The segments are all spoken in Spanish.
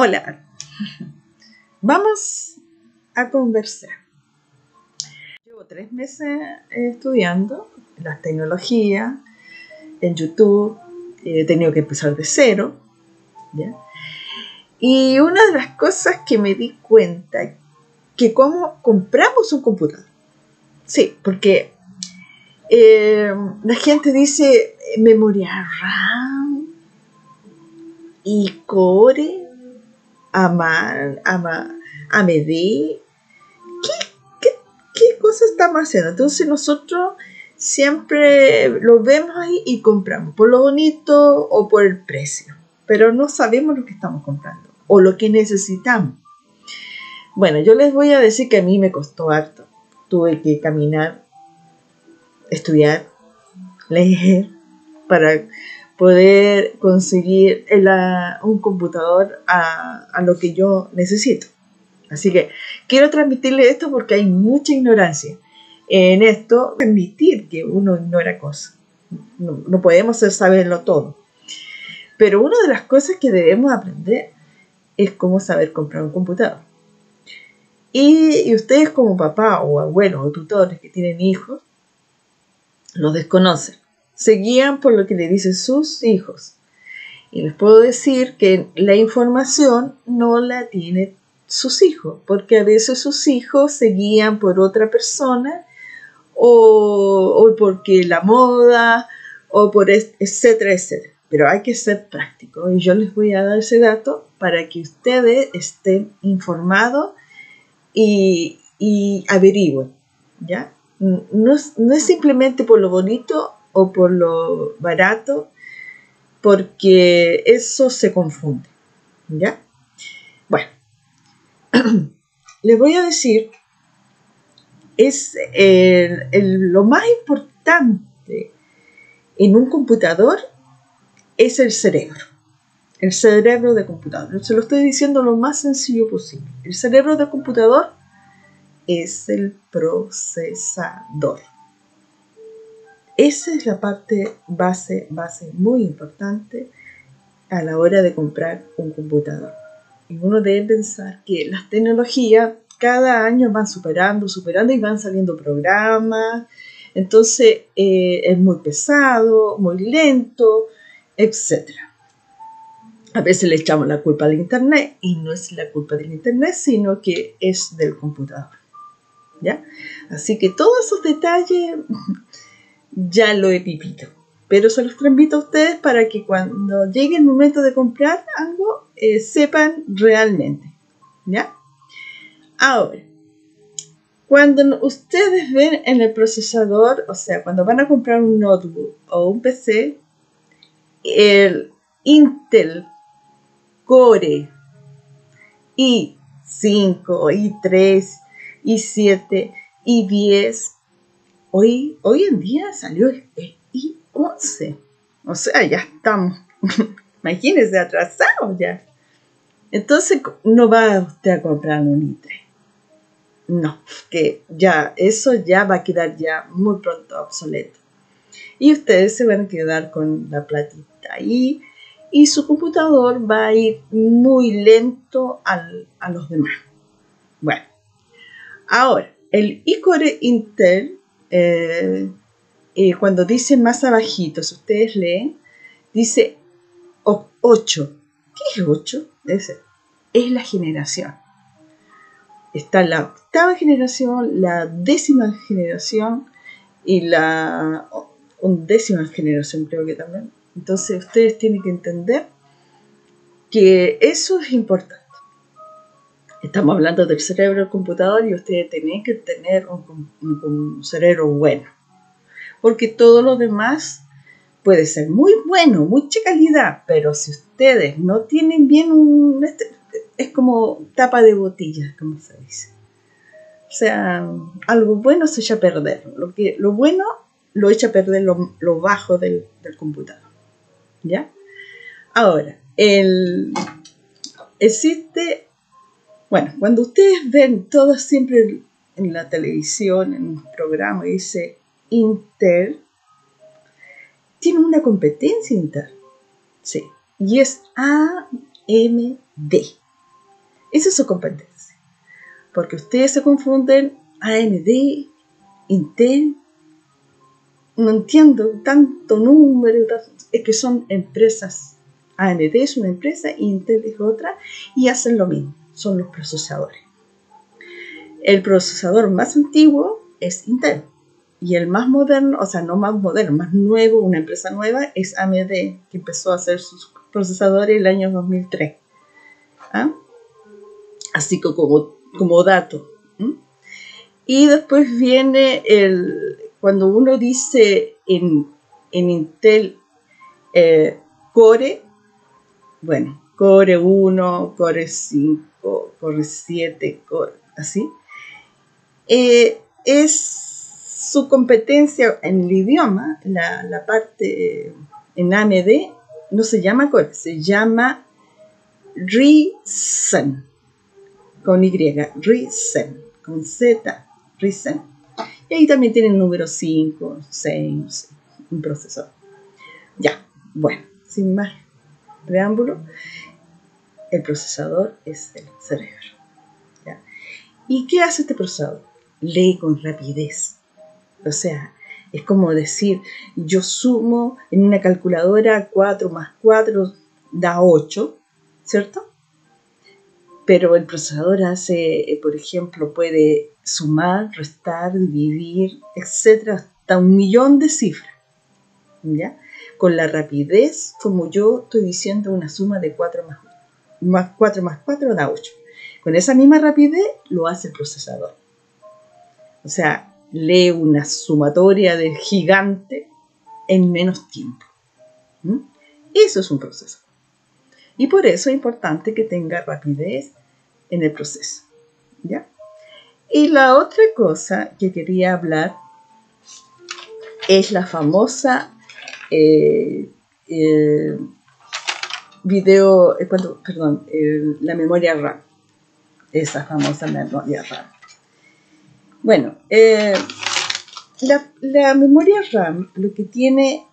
Hola, vamos a conversar. Llevo tres meses estudiando las tecnologías en YouTube, he tenido que empezar de cero. Y una de las cosas que me di cuenta, que cómo compramos un computador. Sí, porque eh, la gente dice memoria RAM y core amar, ama, AMD. ¿Qué, qué, qué cosa estamos haciendo? Entonces nosotros siempre lo vemos ahí y compramos, por lo bonito o por el precio, pero no sabemos lo que estamos comprando o lo que necesitamos. Bueno, yo les voy a decir que a mí me costó harto. Tuve que caminar, estudiar, leer para poder conseguir un computador a, lo que yo necesito. Así que quiero transmitirle esto porque hay mucha ignorancia en esto. Permitir que uno ignora cosas. No, podemos saberlo todo. Pero una de las cosas que debemos aprender es cómo saber comprar un computador. Y, y ustedes como papá o abuelos o tutores que tienen hijos, los desconocen se guían por lo que le dicen sus hijos. Y les puedo decir que la información no la tienen sus hijos, porque a veces sus hijos se guían por otra persona o, porque la moda o por etcétera, etcétera. Pero hay que ser práctico y yo les voy a dar ese dato para que ustedes estén informados y, y averigüen, ¿ya? No no es simplemente por lo bonito o por lo barato, porque eso se confunde. ¿Ya? Bueno, les voy a decir, es lo más importante en un computador es el cerebro. El cerebro de computador. Se lo estoy diciendo lo más sencillo posible. El cerebro de computador es el procesador. Esa es la parte base, base muy importante a la hora de comprar un computador. Y uno debe pensar que las tecnologías cada año van superando, superando y van saliendo programas. Entonces eh, es muy pesado, muy lento, etc. A veces le echamos la culpa al Internet y no es la culpa del Internet, sino que es del computador. ¿Ya? Así que todos esos detalles ya lo he pipito. Pero se los transmito a ustedes para que cuando llegue el momento de comprar algo, eh, sepan realmente. ¿Ya? Ahora, cuando ustedes ven en el procesador, o sea, cuando van a comprar un notebook o un PC, el Intel Core i5, i3, i7, i10 Hoy, hoy en día salió el I11. O sea, ya estamos, imagínense, atrasados ya. Entonces, no va usted a comprar un i3. No, que ya, eso ya va a quedar ya muy pronto obsoleto. Y ustedes se van a quedar con la platita ahí y su computador va a ir muy lento a los demás. Bueno, ahora, el iCore Intel eh, cuando dice más abajito, si ustedes leen, dice 8. ¿Qué es 8? Es, es la generación. Está la octava generación, la décima generación y la undécima generación creo que también. Entonces ustedes tienen que entender que eso es importante. Estamos hablando del cerebro del computador y ustedes tienen que tener un, cerebro bueno. Porque todo lo demás puede ser muy bueno, mucha calidad, pero si ustedes no tienen bien un... Este, es como tapa de botella, como se dice. O sea, algo bueno se echa a perder. Lo, que, lo bueno lo echa a perder lo, bajo del, del, computador. ¿Ya? Ahora, el, existe bueno, cuando ustedes ven todo siempre en la televisión, en un programa, dice Intel, tiene una competencia Intel. Sí, y es AMD. Esa es su competencia. Porque ustedes se confunden AMD, Intel, no entiendo tanto número, es que son empresas. AMD es una empresa, Intel es otra, y hacen lo mismo, son los procesadores. El procesador más antiguo es Intel, y el más moderno, o sea, no más moderno, más nuevo, una empresa nueva, es AMD, que empezó a hacer sus procesadores el año 2003. ¿Ah? Así como, como dato. Y después viene el, cuando uno dice en, Intel eh, Core, bueno, Core 1, Core 5, Core 7, Core, así, eh, es su competencia en el idioma, la, parte en AMD, no se llama Core, se llama Ryzen, con Y, Ryzen, con Z, Ryzen. Y ahí también tienen número 5, 6, un procesador. Ya, bueno, sin más preámbulo, el procesador es el cerebro. ¿Y qué hace este procesador? Lee con rapidez o sea, es como decir, yo sumo en una calculadora 4 más 4 da 8, ¿cierto? Pero el procesador hace, eh, por ejemplo, puede sumar, restar, dividir, etcétera, hasta un millón de cifras. ¿Ya? Con la rapidez, como yo estoy diciendo, una suma de 4 más, más 4 más 4 da 8. Con esa misma rapidez lo hace el procesador. O sea, lee una sumatoria de gigante en menos tiempo. Eso es un proceso. Y por eso es importante que tenga rapidez en el proceso. ¿ya? Y la otra cosa que quería hablar es la famosa eh, eh, video, eh, perdón, la memoria RAM. Esa famosa memoria RAM. Bueno, eh, la, memoria RAM lo que tiene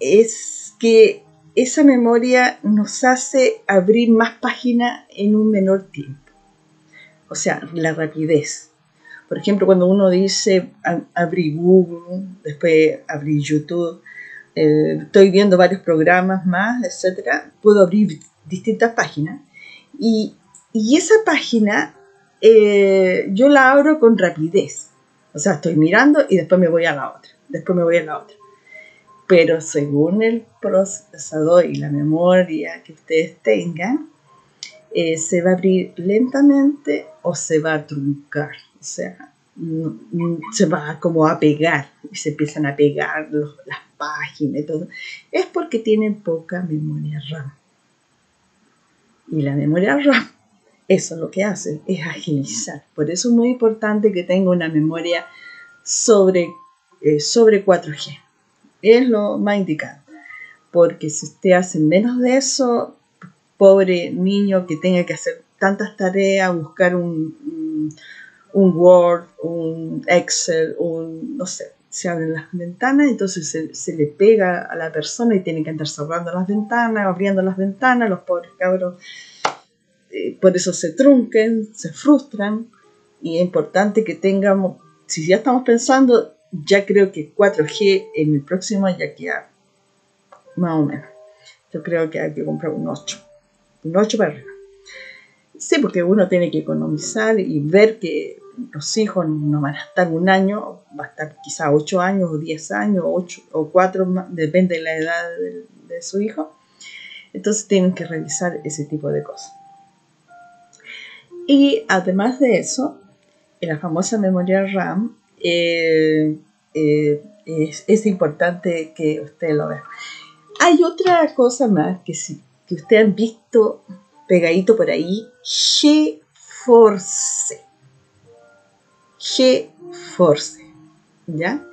es que esa memoria nos hace abrir más páginas en un menor tiempo. O sea, la rapidez. Por ejemplo, cuando uno dice abrí Google, después abrí YouTube, eh, estoy viendo varios programas más, etc., puedo abrir distintas páginas. Y, y esa página eh, yo la abro con rapidez. O sea, estoy mirando y después me voy a la otra, después me voy a la otra. Pero según el procesador y la memoria que ustedes tengan, eh, se va a abrir lentamente o se va a truncar. O sea, se va como a pegar y se empiezan a pegar las páginas y todo. Es porque tienen poca memoria RAM. Y la memoria RAM eso lo que hace, es agilizar. Por eso es muy importante que tenga una memoria sobre, eh, sobre 4G. Es lo más indicado. Porque si usted hace menos de eso, pobre niño que tenga que hacer tantas tareas, buscar un, un Word, un Excel, un, no sé, se abren las ventanas, entonces se, se, le pega a la persona y tiene que andar cerrando las ventanas, abriendo las ventanas, los pobres cabros eh, por eso se trunquen, se frustran y es importante que tengamos, si ya estamos pensando, ya creo que 4G en el próximo ya queda más o menos. Yo creo que hay que comprar un 8, un 8 para arriba. Sí, porque uno tiene que economizar y ver que los hijos no van a estar un año, va a estar quizá 8 años o 10 años o 8 o 4, depende de la edad de, su hijo. Entonces tienen que revisar ese tipo de cosas. Y además de eso, en la famosa memoria RAM eh, eh, es, importante que usted lo vea. Hay otra cosa más que, si, que ustedes han visto pegadito por ahí, GeForce. GeForce, ¿ya?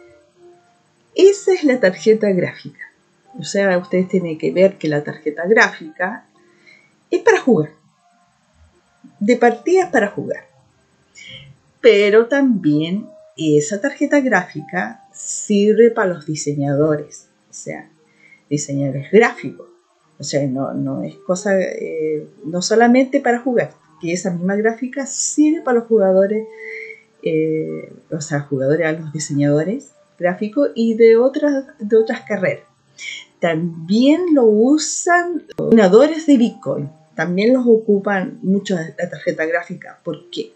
Esa es la tarjeta gráfica. O sea, ustedes tienen que ver que la tarjeta gráfica es para jugar de partidas para jugar. Pero también esa tarjeta gráfica sirve para los diseñadores, o sea, diseñadores gráficos. O sea, no, no es cosa, eh, no solamente para jugar, porque esa misma gráfica sirve para los jugadores, eh, o sea, jugadores a los diseñadores gráficos y de otras, de otras carreras. También lo usan los de Bitcoin. También los ocupan mucho la tarjeta gráfica. ¿Por qué?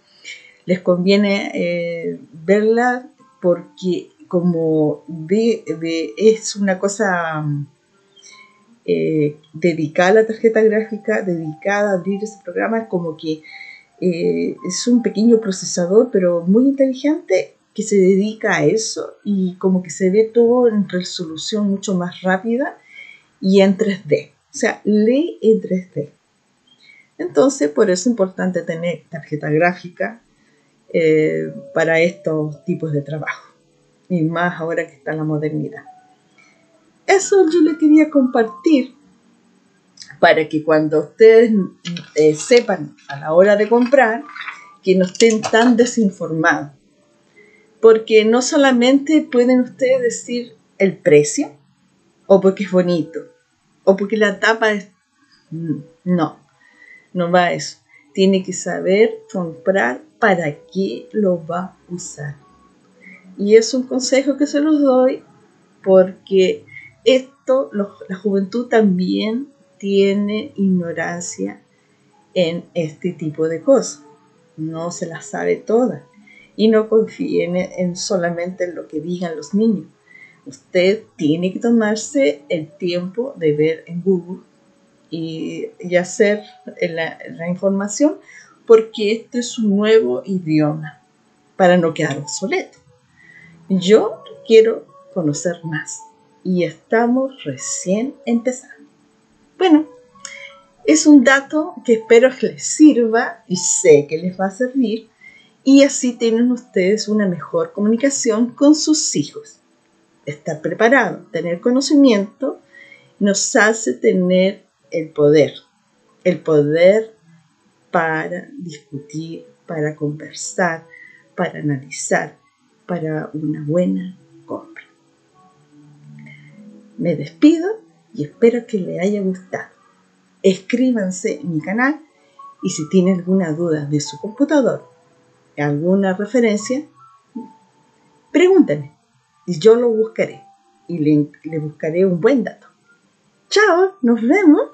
Les conviene eh, verla porque como es una cosa eh, dedicada a la tarjeta gráfica, dedicada a abrir ese programa, como que eh, es un pequeño procesador, pero muy inteligente, que se dedica a eso y como que se ve todo en resolución mucho más rápida y en 3D. O sea, lee en 3D. Entonces, por eso es importante tener tarjeta gráfica eh, para estos tipos de trabajo. Y más ahora que está la modernidad. Eso yo le quería compartir para que cuando ustedes eh, sepan a la hora de comprar, que no estén tan desinformados porque no solamente pueden ustedes decir el precio, o porque es bonito, o porque la tapa es... No, no va a eso. Tiene que saber comprar para qué lo va a usar. Y es un consejo que se los doy porque esto, la juventud también tiene ignorancia en este tipo de cosas. No se las sabe todas y no confíen en, solamente en lo que digan los niños. Usted tiene que tomarse el tiempo de ver en Google y, hacer la, la información porque este es un nuevo idioma para no quedar obsoleto. Yo quiero conocer más y estamos recién empezando. Bueno, es un dato que espero que les sirva y sé que les va a servir y así tienen ustedes una mejor comunicación con sus hijos. Estar preparado, tener conocimiento, nos hace tener el poder, el poder para discutir, para conversar, para analizar, para una buena compra. Me despido espero que le haya gustado. Escríbanse en mi canal y si tiene alguna duda de su computador, alguna referencia, pregúntame y yo lo buscaré y le, le buscaré un buen dato. Chao, nos vemos.